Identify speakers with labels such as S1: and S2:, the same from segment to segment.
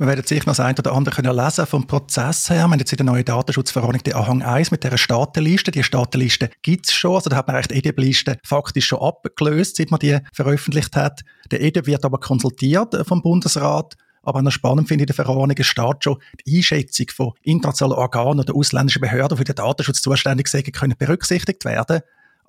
S1: Wir werden sicher noch das eine oder andere können lesen vom Prozess her. Wir haben jetzt in der neuen Datenschutzverordnung den Anhang 1 mit dieser Staatenliste. Die Staatenliste gibt es schon. Also da hat man eigentlich die EDIB-Liste faktisch schon abgelöst, seit man die veröffentlicht hat. Der EDIB wird aber konsultiert vom Bundesrat. Aber noch spannend finde ich in der Verordnung, es steht schon, die Einschätzung von internationalen Organen oder ausländischen Behörden, die für den Datenschutz zuständig sind, können berücksichtigt werden.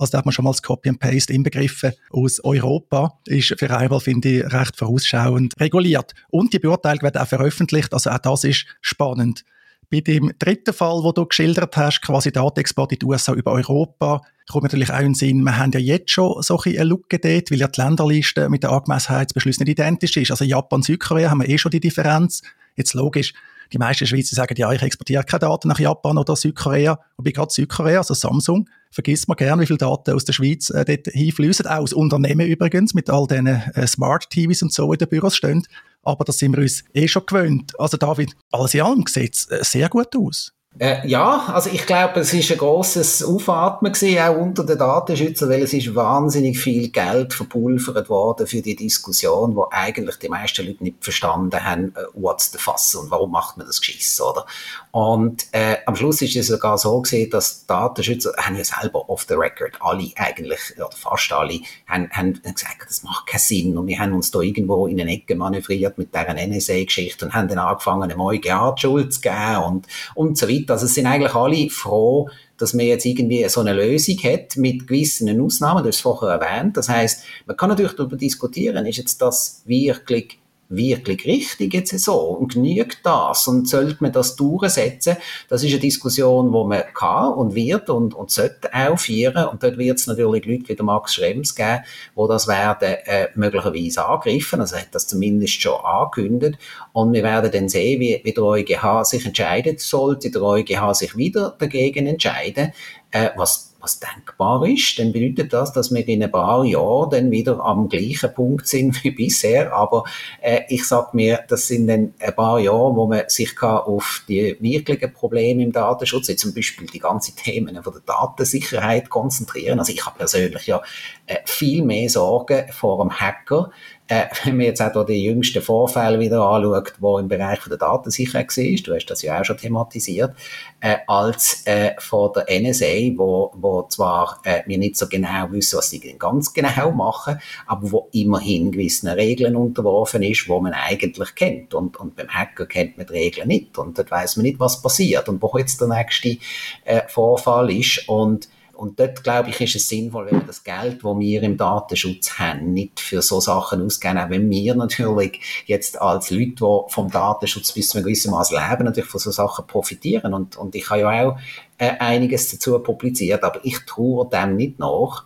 S1: Also da hat man schon mal das Copy and Paste inbegriffen aus Europa. Ist für einmal, finde ich, recht vorausschauend reguliert. Und die Beurteilung wird auch veröffentlicht. Also auch das ist spannend. Bei dem dritten Fall, wo du geschildert hast, quasi Datenexport in die USA über Europa, kommt natürlich auch in den Sinn, wir haben ja jetzt schon solche eine Lücke dort, weil ja die Länderliste mit der Angemessenheitsbeschluss nicht identisch ist. Also Japan, Südkorea haben wir eh schon die Differenz. Jetzt logisch, die meisten Schweizer sagen, ja, ich exportiere keine Daten nach Japan oder Südkorea. Wobei gerade Südkorea, also Samsung, vergisst man gern, wie viele Daten aus der Schweiz äh, dort hinfließen. Auch aus Unternehmen übrigens, mit all diesen äh, Smart TVs und so in den Büros stehen. Aber das sind wir uns eh schon gewöhnt. Also David, alles in allem sieht es äh, sehr gut aus.
S2: Äh, ja, also ich glaube, es ist ein grosses Aufatmen gewesen, auch unter den Datenschützern, weil es ist wahnsinnig viel Geld verpulvert worden für die Diskussion, wo eigentlich die meisten Leute nicht verstanden haben, uh, what's the fuss und warum macht man das Geschiss, oder? Und äh, am Schluss ist es sogar so gewesen, dass Datenschützer haben ja selber off the record, alle eigentlich, oder fast alle, haben, haben gesagt, das macht keinen Sinn und wir haben uns da irgendwo in eine Ecke manövriert mit dieser NSA-Geschichte und haben dann angefangen, eine EuGH Schuld zu geben und, und so weiter weiter. Also es sind eigentlich alle froh, dass man jetzt irgendwie so eine Lösung hat mit gewissen Ausnahmen. Du hast es vorher erwähnt. Das heißt, man kann natürlich darüber diskutieren, ist jetzt das wirklich wirklich richtig jetzt so und genügt das und sollte man das durchsetzen? Das ist eine Diskussion, wo man kann und wird und, und sollte auch führen. Und dort wird es natürlich Leute wie der Max Schrems geben, wo das werden äh, möglicherweise angegriffen, also hat das zumindest schon angekündigt. Und wir werden dann sehen, wie, wie der EuGH sich entscheidet, sollte der EuGH sich wieder dagegen entscheiden, äh, was was denkbar ist, dann bedeutet das, dass wir in ein paar Jahren dann wieder am gleichen Punkt sind wie bisher. Aber äh, ich sag mir, das sind dann ein paar Jahre, wo man sich kann auf die wirklichen Probleme im Datenschutz, wie zum Beispiel die ganzen Themen von der Datensicherheit konzentrieren. Also ich habe persönlich ja äh, viel mehr Sorgen vor einem Hacker, äh, wenn man jetzt auch die jüngsten Vorfälle wieder anschaut, wo im Bereich der Datensicherheit war, du hast das ja auch schon thematisiert, äh, als äh, von der NSA, wo, wo zwar äh, wir nicht so genau wissen, was sie ganz genau machen, aber wo immerhin gewissen Regeln unterworfen ist, wo man eigentlich kennt. Und, und beim Hacker kennt man die Regeln nicht und dort weiß man nicht, was passiert und wo jetzt der nächste äh, Vorfall ist. Und und dort, glaube ich, ist es sinnvoll, wenn wir das Geld, das wir im Datenschutz haben, nicht für so Sachen ausgeben, auch wenn wir natürlich jetzt als Leute, die vom Datenschutz bis zu einem gewissen Maß leben, natürlich von so Sachen profitieren. Und, und ich habe ja auch äh, einiges dazu publiziert, aber ich traue dem nicht nach.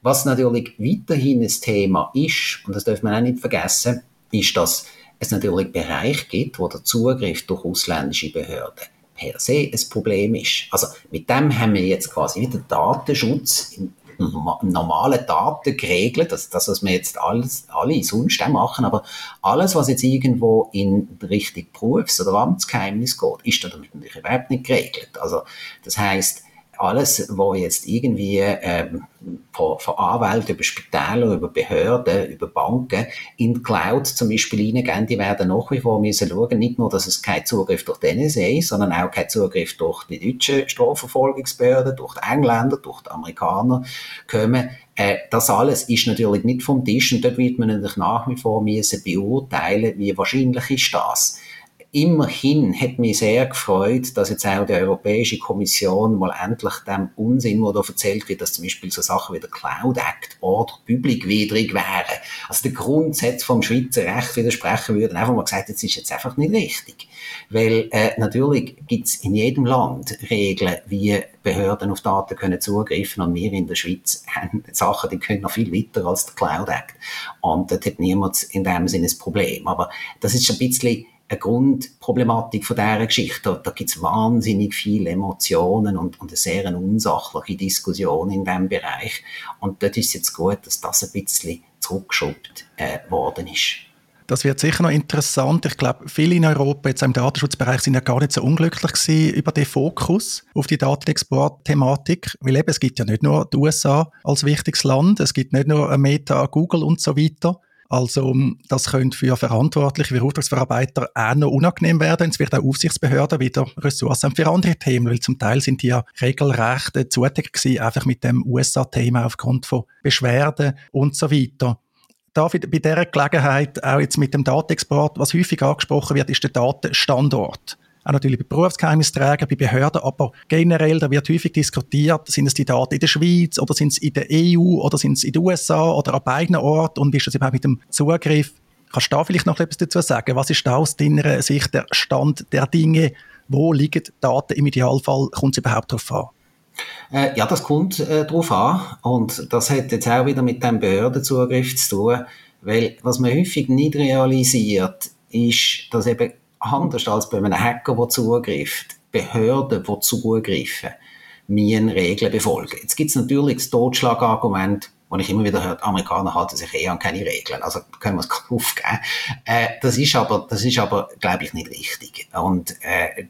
S2: Was natürlich weiterhin ein Thema ist, und das darf man auch nicht vergessen, ist, dass es natürlich Bereiche gibt, wo der Zugriff durch ausländische Behörden per se ein Problem ist. Also mit dem haben wir jetzt quasi wieder Datenschutz im normalen Daten geregelt, das, das was wir jetzt alles, alle sonst auch machen, aber alles, was jetzt irgendwo in Richtung Berufs- oder Amtsgeheimnis geht, ist damit natürlich überhaupt nicht geregelt. Also das heißt alles, wo jetzt irgendwie ähm, von, von Anwälten über Spitäler, über Behörden, über Banken in die Cloud zum Beispiel reingehen, die werden nach wie vor müssen schauen, nicht nur, dass es kein Zugriff durch die NSA, sondern auch kein Zugriff durch die deutschen Strafverfolgungsbehörden, durch die Engländer, durch die Amerikaner kommen. Äh, das alles ist natürlich nicht vom Tisch und dort wird man natürlich nach wie vor müssen beurteilen, wie wahrscheinlich ist das. Immerhin hat mich sehr gefreut, dass jetzt auch die Europäische Kommission mal endlich dem Unsinn, wo da erzählt wird, dass zum Beispiel so Sachen wie der Cloud Act oder publikwidrig wären, also der Grundsatz vom Schweizer Recht widersprechen würden, einfach mal gesagt, das ist jetzt einfach nicht richtig. Weil äh, natürlich gibt es in jedem Land Regeln, wie Behörden auf Daten können zugreifen und wir in der Schweiz haben Sachen, die können noch viel weiter als der Cloud Act. Und dort hat niemand in dem Sinne ein Problem. Aber das ist ein bisschen eine Grundproblematik von dieser Geschichte. Da, gibt es wahnsinnig viele Emotionen und, und eine sehr unsachliche Diskussion in diesem Bereich. Und dort ist es jetzt gut, dass das ein bisschen zurückgeschobt äh, worden ist.
S1: Das wird sicher noch interessant. Ich glaube, viele in Europa jetzt im Datenschutzbereich sind ja gar nicht so unglücklich gewesen über den Fokus auf die Datenexport-Thematik, weil eben es gibt ja nicht nur die USA als wichtiges Land, es gibt nicht nur Meta, Google und so weiter, Also das könnte für Verantwortliche wie Auftragsverarbeiter auch noch unangenehm werden. Es wird auch Aufsichtsbehörden wieder Ressourcen für andere Themen, weil zum Teil sind die ja regelrecht äh, gewesen, einfach mit dem USA-Thema aufgrund von Beschwerden und so weiter. Ich bei dieser Gelegenheit auch jetzt mit dem Datenexport, was häufig angesprochen wird, ist der Datenstandort auch natürlich bei Berufsgeheimnisträgern, bei Behörden, aber generell, da wird häufig diskutiert, sind es die Daten in der Schweiz oder sind es in der EU oder sind es in den USA oder an beiden Orten und wie ist das überhaupt mit dem Zugriff? Kannst du da vielleicht noch etwas dazu sagen? Was ist da aus deiner Sicht der Stand der Dinge? Wo liegen Daten im Idealfall? Kommt es überhaupt darauf an?
S2: Äh, ja, das kommt äh, darauf an. Und das hat jetzt auch wieder mit dem Behördenzugriff zu tun. Weil was man häufig nicht realisiert, ist, dass eben anders als bei einem Hacker, der zugreift, Behörden, die zugreifen, müssen Regeln befolgen. Jetzt gibt es natürlich das Totschlagargument, wo ich immer wieder höre, Amerikaner halten sich eher an keine Regeln, also können wir es aufgeben. Äh, das ist aber, das ist aber, glaube ich, nicht richtig. Und äh,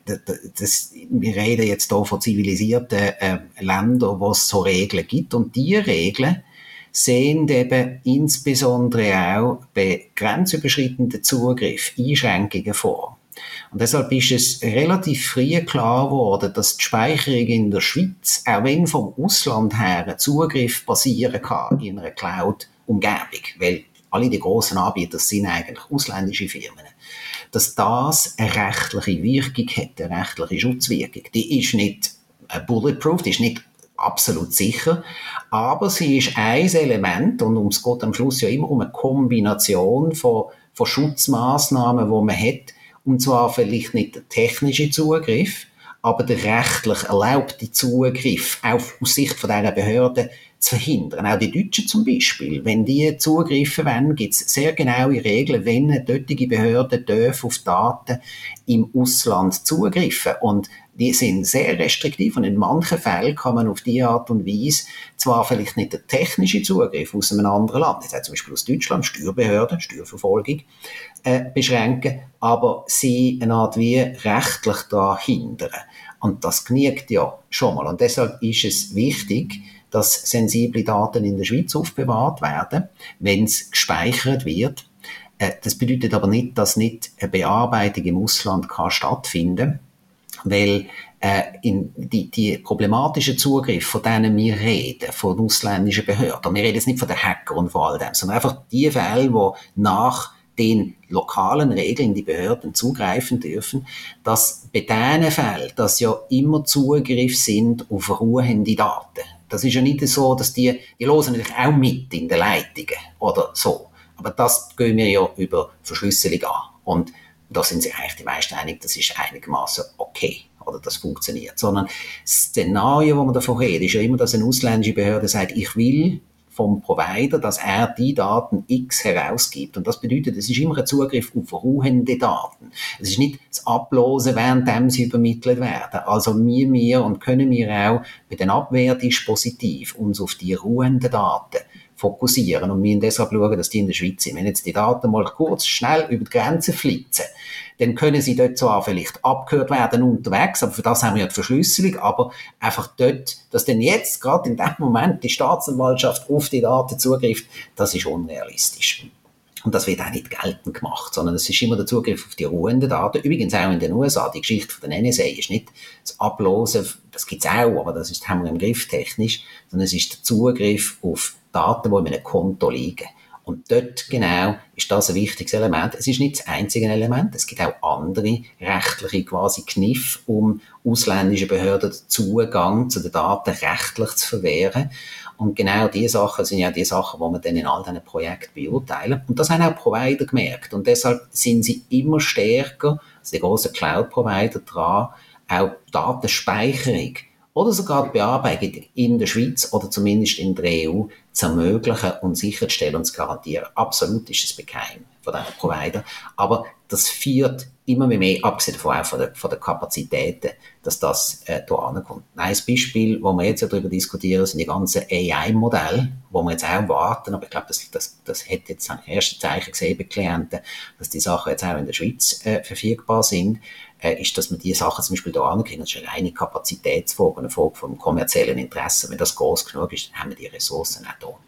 S2: das, wir reden jetzt hier von zivilisierten äh, Ländern, wo es so Regeln gibt und die Regeln sehen eben insbesondere auch bei grenzüberschreitenden Zugriff Einschränkungen vor. Und deshalb ist es relativ früh klar geworden, dass die Speicherung in der Schweiz, auch wenn vom Ausland her Zugriff passieren kann in einer Cloud-Umgebung, weil alle die großen Anbieter sind eigentlich ausländische Firmen, dass das eine rechtliche Wirkung hat, eine rechtliche Schutzwirkung. Die ist nicht bulletproof, die ist nicht absolut sicher, aber sie ist ein Element und es geht am Schluss ja immer um eine Kombination von, von Schutzmaßnahmen, wo man hat, und zwar vielleicht nicht der technische Zugriff, aber der rechtlich erlaubte Zugriff auch aus Sicht von dieser Behörde zu verhindern. Auch die Deutschen zum Beispiel. Wenn die zugreifen wollen, gibt es sehr genaue Regeln, wenn eine dortige Behörde auf Daten im Ausland zugreifen. Und die sind sehr restriktiv und in manchen Fällen kann man auf diese Art und Weise zwar vielleicht nicht den technischen Zugriff aus einem anderen Land, jetzt zum Beispiel aus Deutschland, Steuerbehörden, Steuerverfolgung, äh, beschränken, aber sie eine Art wie rechtlich da hindern. Und das genügt ja schon mal. Und deshalb ist es wichtig, dass sensible Daten in der Schweiz aufbewahrt werden, wenn es gespeichert wird. Äh, das bedeutet aber nicht, dass nicht eine Bearbeitung im Ausland kann stattfinden weil äh, in die, die problematischen Zugriff, von denen wir reden, von ausländischen Behörden, wir reden jetzt nicht von den Hackern und von all dem, sondern einfach die Fälle, wo nach den lokalen Regeln die Behörden zugreifen dürfen, dass bei diesen Fällen, dass ja immer Zugriff sind auf ruhende Daten. Das ist ja nicht so, dass die, die losen natürlich auch mit in den Leitungen oder so. Aber das gehen wir ja über Verschlüsselung an. Und da sind sich eigentlich die meisten einig, das ist einigermaßen okay oder das funktioniert. Sondern das Szenario, wo man davon redet, ist ja immer, dass eine ausländische Behörde sagt, ich will vom Provider, dass er die Daten X herausgibt. Und das bedeutet, es ist immer ein Zugriff auf ruhende Daten. Es ist nicht das Ablosen, während sie übermittelt werden. Also wir, wir und können wir auch bei den Abwehrdispositiv uns auf die ruhenden Daten fokussieren und müssen deshalb schauen, dass die in der Schweiz sind. Wenn jetzt die Daten mal kurz, schnell über die Grenze flitzen, dann können sie dort zwar vielleicht abgehört werden unterwegs, aber für das haben wir ja die Verschlüsselung, aber einfach dort, dass denn jetzt gerade in dem Moment die Staatsanwaltschaft auf die Daten zugreift, das ist unrealistisch. Und das wird auch nicht geltend gemacht, sondern es ist immer der Zugriff auf die ruhenden Daten. Übrigens auch in den USA. Die Geschichte von der NSA ist nicht das Ablosen, das gibt's auch, aber das ist, haben wir im Griff technisch, sondern es ist der Zugriff auf Daten, die in einem Konto liegen. Und dort genau ist das ein wichtiges Element. Es ist nicht das einzige Element. Es gibt auch andere rechtliche quasi Kniff, um ausländische Behörden den Zugang zu den Daten rechtlich zu verwehren. Und genau diese Sachen sind ja die Sachen, die wir dann in all diesen Projekten beurteilen. Und das haben auch Provider gemerkt. Und deshalb sind sie immer stärker, also die grossen Cloud-Provider dran, auch Datenspeicherung oder sogar die Bearbeitung in der Schweiz oder zumindest in der EU zu ermöglichen und sicherzustellen und zu garantieren. Absolut ist es bekeim von diesen Provider. Aber das führt immer mehr, abgesehen davon auch von der, von der Kapazitäten, dass das äh, hier ankommt. Ein Beispiel, wo wir jetzt ja darüber diskutieren, sind die ganzen AI-Modelle, wo wir jetzt auch warten, aber ich glaube, das, das, das hat jetzt ein erstes Zeichen gesehen bei Klienten, dass die Sachen jetzt auch in der Schweiz äh, verfügbar sind äh, ist, dass man diese Sachen zum Beispiel hier ankriegen. Das ist eine reine Kapazitätsfrage, eine Frage vom kommerziellen Interesse. Wenn das groß genug ist, dann haben wir die Ressourcen auch da.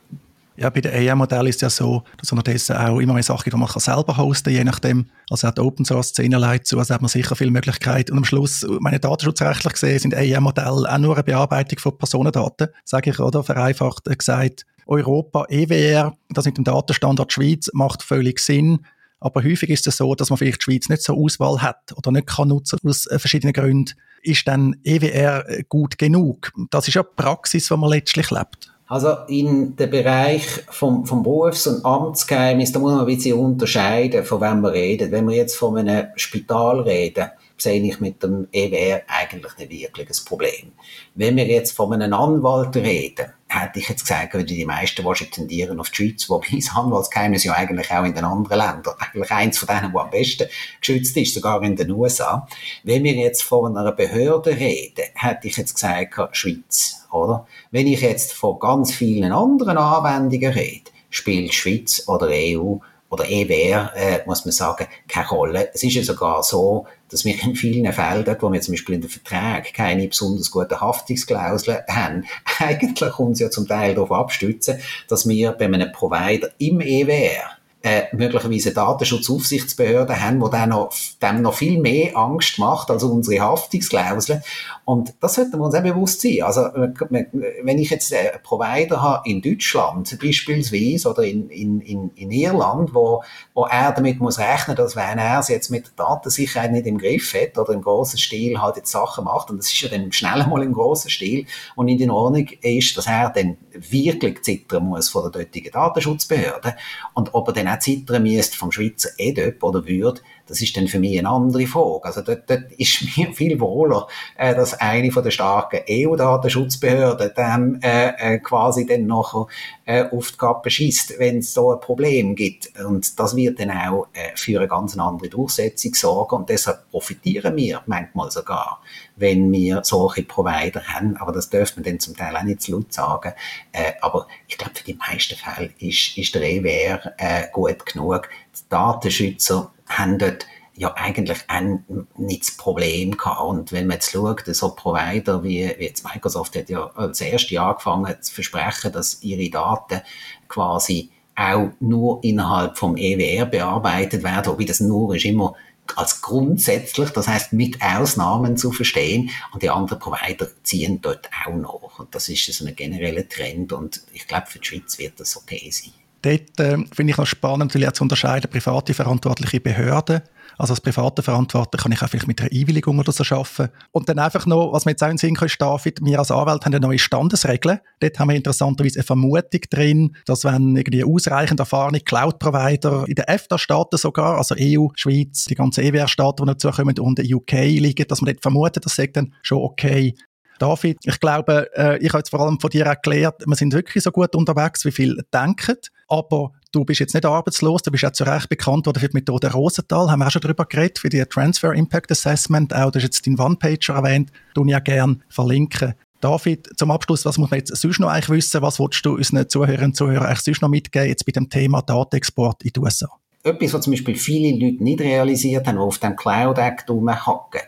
S1: Ja, bei den AI-Modellen ist es ja so, dass unterdessen auch immer mehr Sachen die man selber hosten kann, je nachdem. Also auch die Open-Source-Szene leitet zu, also hat man sicher viele Möglichkeiten. Und am Schluss, meine datenschutzrechtlich gesehen, sind AI-Modelle auch nur eine Bearbeitung von Personendaten, sage ich, oder vereinfacht gesagt. Europa, EWR, das mit dem Datenstandard Schweiz, macht völlig Sinn. Aber häufig ist es so, dass man vielleicht die Schweiz nicht so Auswahl hat oder nicht kann nutzen aus äh, verschiedenen Gründen. Ist dann EWR gut genug? Das ist ja die Praxis, die man letztlich lebt.
S2: Also in dem Bereich vom, vom Berufs- und Amtsgeheimnis, da muss man ein bisschen unterscheiden, von wem wir reden. Wenn wir jetzt von einem Spital reden, sehe ich mit dem EWR eigentlich nicht wirklich ein Problem. Wenn wir jetzt von einem Anwalt reden, hätte ich jetzt gesagt, würde die meisten wahrscheinlich tendieren auf die Schweiz, wobei das Anwaltsgeheimnis ja eigentlich auch in den anderen Ländern, eigentlich eins von denen, wo am besten geschützt ist, sogar in den USA. Wenn wir jetzt von einer Behörde reden, hätte ich jetzt gesagt, Schweiz, oder? Wenn ich jetzt von ganz vielen anderen Anwendungen rede, spielt Schweiz oder EU oder EWR, äh, muss man sagen, keine Rolle. Es ist ja sogar so, dass wir in vielen dort, wo wir zum Beispiel in den Verträgen keine besonders guten Haftungsklauseln haben, eigentlich uns ja zum Teil darauf abstützen, dass wir bei einem Provider im EWR äh, möglicherweise Datenschutzaufsichtsbehörden haben, die dann noch, dem noch viel mehr Angst macht als unsere Haftungsklauseln. Und das sollten wir uns auch bewusst sein. Also, wenn ich jetzt einen Provider habe in Deutschland beispielsweise oder in, in, in, in Irland, wo, wo er damit muss rechnen, dass wenn er es jetzt mit der Datensicherheit nicht im Griff hat oder im großen Stil halt jetzt Sachen macht, und das ist ja dann schnell mal im großen Stil und in Ordnung ist, dass er dann wirklich zittern muss von der dortigen Datenschutzbehörde. Und ob er dann auch zittern müsste vom Schweizer EDÖP oder würde, das ist dann für mich eine andere Frage. Also dort, dort ist mir viel wohler, äh, dass eine von der starken EU-Datenschutzbehörden dann äh, äh, quasi dann nachher äh, auf die Kappe schießt, wenn es so ein Problem gibt. Und das wird dann auch äh, für eine ganz andere Durchsetzung sorgen und deshalb profitieren wir manchmal sogar, wenn wir solche Provider haben. Aber das dürfte man dann zum Teil auch nicht zu laut sagen. Äh, aber ich glaube, für die meisten Fälle ist, ist der EWR äh, gut genug. Die Datenschützer haben dort ja eigentlich ein, nicht das Problem gehabt. Und wenn man jetzt schaut, so Provider wie, wie jetzt Microsoft hat ja als erste angefangen zu versprechen, dass ihre Daten quasi auch nur innerhalb vom EWR bearbeitet werden, wobei das nur ist immer als grundsätzlich, das heißt mit Ausnahmen zu verstehen und die anderen Provider ziehen dort auch noch. Und das ist so ein genereller Trend und ich glaube, für die Schweiz wird das okay sein.
S1: Dort äh, finde ich noch spannend, natürlich zu unterscheiden, private verantwortliche Behörden. Also als private Verantwortler kann ich auch vielleicht mit einer Einwilligung oder so arbeiten. Und dann einfach noch, was wir jetzt auch in Sinn können, David, wir als Anwalt haben eine neue Standesregeln. Dort haben wir interessanterweise eine Vermutung drin, dass wenn irgendwie ausreichend erfahrene Cloud-Provider in der EFTA-Staaten sogar, also EU, Schweiz, die ganzen EWR-Staaten, die dazukommen und der UK liegen, dass man dort vermutet, das sagt dann schon okay. David, ich glaube, äh, ich habe jetzt vor allem von dir erklärt, wir sind wirklich so gut unterwegs, wie viele denken, aber du bist jetzt nicht arbeitslos, du bist auch zu Recht bekannt worden für die Methode Rosenthal, haben wir auch schon darüber geredet, für die Transfer Impact Assessment, auch du hast jetzt deinen One-Pager erwähnt, du ja gerne verlinken. David, zum Abschluss, was muss man jetzt sonst noch eigentlich wissen, was willst du unseren Zuhörerinnen und Zuhörern eigentlich sonst noch mitgeben, jetzt bei dem Thema Datenexport in die USA?
S2: Etwas, was zum Beispiel viele Leute nicht realisiert haben, die auf dem Cloud Act rumhacken,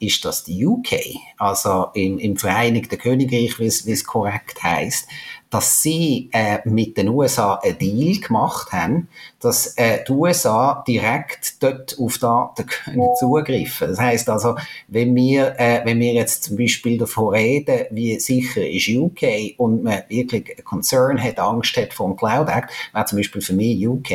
S2: ist, dass die UK, also im, im Vereinigten Königreich, wie es korrekt heißt, dass sie äh, mit den USA einen Deal gemacht haben, dass äh, die USA direkt dort auf Daten können zugreifen. Das heißt also, wenn wir, äh, wenn wir jetzt zum Beispiel davon reden, wie sicher ist UK und man wirklich Concern hat, Angst hat vor dem Cloud Act, wäre zum Beispiel für mich UK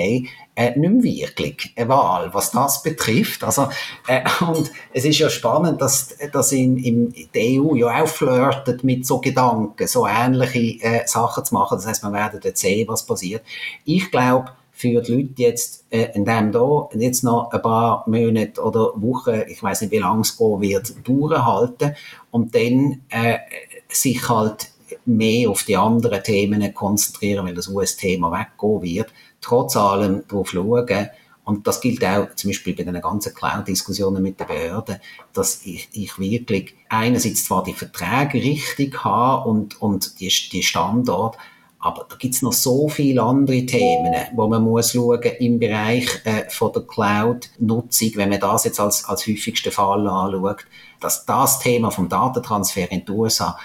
S2: äh, nicht mehr wirklich eine Wahl, was das betrifft. Also, äh, und es ist ja spannend, dass, dass in, in der EU ja auch flirtet mit so Gedanken, so ähnliche äh, Sachen zu machen. Das heißt, wir werden jetzt sehen, was passiert. Ich glaube, für die Leute jetzt, äh, in dem da jetzt noch ein paar Monate oder Wochen, ich weiß nicht, wie lange es gehen wird, durchhalten und dann äh, sich halt mehr auf die anderen Themen konzentrieren, weil das US-Thema weggehen wird, trotz allem darauf schauen, und das gilt auch zum Beispiel bei den ganzen Cloud-Diskussionen mit den Behörden, dass ich, ich wirklich einerseits zwar die Verträge richtig habe und, und die, die Standort, aber da gibt's noch so viele andere Themen, wo man muss schauen im Bereich äh, von der Cloud-Nutzung, wenn man das jetzt als, als häufigsten Fall anschaut, dass das Thema vom Datentransfer in die USA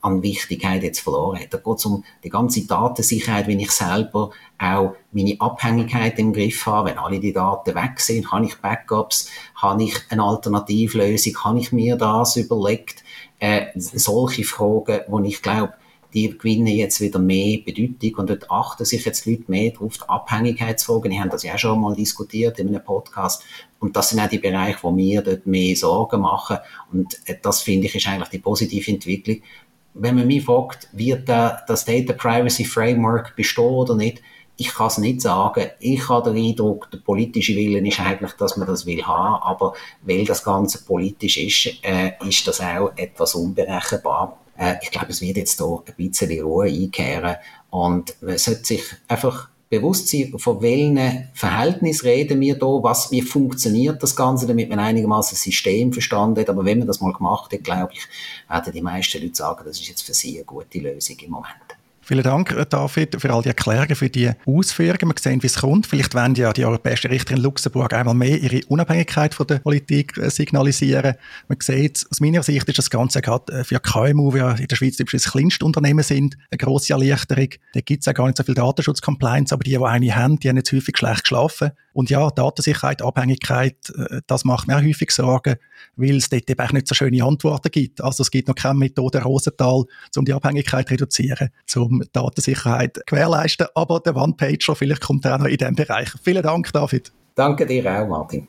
S2: an Wichtigkeit jetzt verloren hat. Da geht es um die ganze Datensicherheit, wenn ich selber auch meine Abhängigkeit im Griff habe, wenn alle die Daten weg sind, habe ich Backups, habe ich eine Alternativlösung, habe ich mir das überlegt, äh, solche Fragen, wo ich glaube, die gewinnen jetzt wieder mehr Bedeutung und dort achten sich jetzt Leute mehr darauf, die Abhängigkeitsfragen. Wir haben das ja auch schon mal diskutiert in einem Podcast. Und das sind auch die Bereiche, wo wir dort mehr Sorgen machen. Und äh, das finde ich ist eigentlich die positive Entwicklung. Wenn man mich fragt, wird das Data Privacy Framework bestehen oder nicht, ich kann es nicht sagen. Ich habe den Eindruck, der politische Willen ist eigentlich, dass man das will haben, aber weil das Ganze politisch ist, äh, ist das auch etwas unberechenbar. Äh, ich glaube, es wird jetzt hier ein bisschen Ruhe einkehren und man sollte sich einfach bewusst sein, von welchen Verhältnissen reden wir da, was, wie funktioniert das Ganze, damit man einigermaßen das System verstanden hat. Aber wenn man das mal gemacht hat, glaube ich, werden die meisten Leute sagen, das ist jetzt für sie eine gute Lösung im Moment.
S1: Vielen Dank, äh, David, für all die Erklärungen, für die Ausführungen. Wir sehen, wie es kommt. Vielleicht werden ja die europäischen Richter in Luxemburg einmal mehr ihre Unabhängigkeit von der Politik äh, signalisieren. Man sieht, aus meiner Sicht ist das Ganze gerade äh, für KMU, ja in der Schweiz typisch das kleinste Unternehmen sind, eine grosse Erleichterung. Da gibt es ja gar nicht so viel Datenschutz-Compliance, aber die, die eine haben, die haben jetzt häufig schlecht geschlafen. Und ja, Datensicherheit, Abhängigkeit, das macht mir auch häufig Sorgen, weil es dort eben auch nicht so schöne Antworten gibt. Also es gibt noch keine Methode Rosenthal, um die Abhängigkeit zu reduzieren, Datensicherheit gewährleisten. Aber der One-Pager, vielleicht kommt er auch noch in diesem Bereich. Vielen Dank, David.
S2: Danke dir auch, Martin.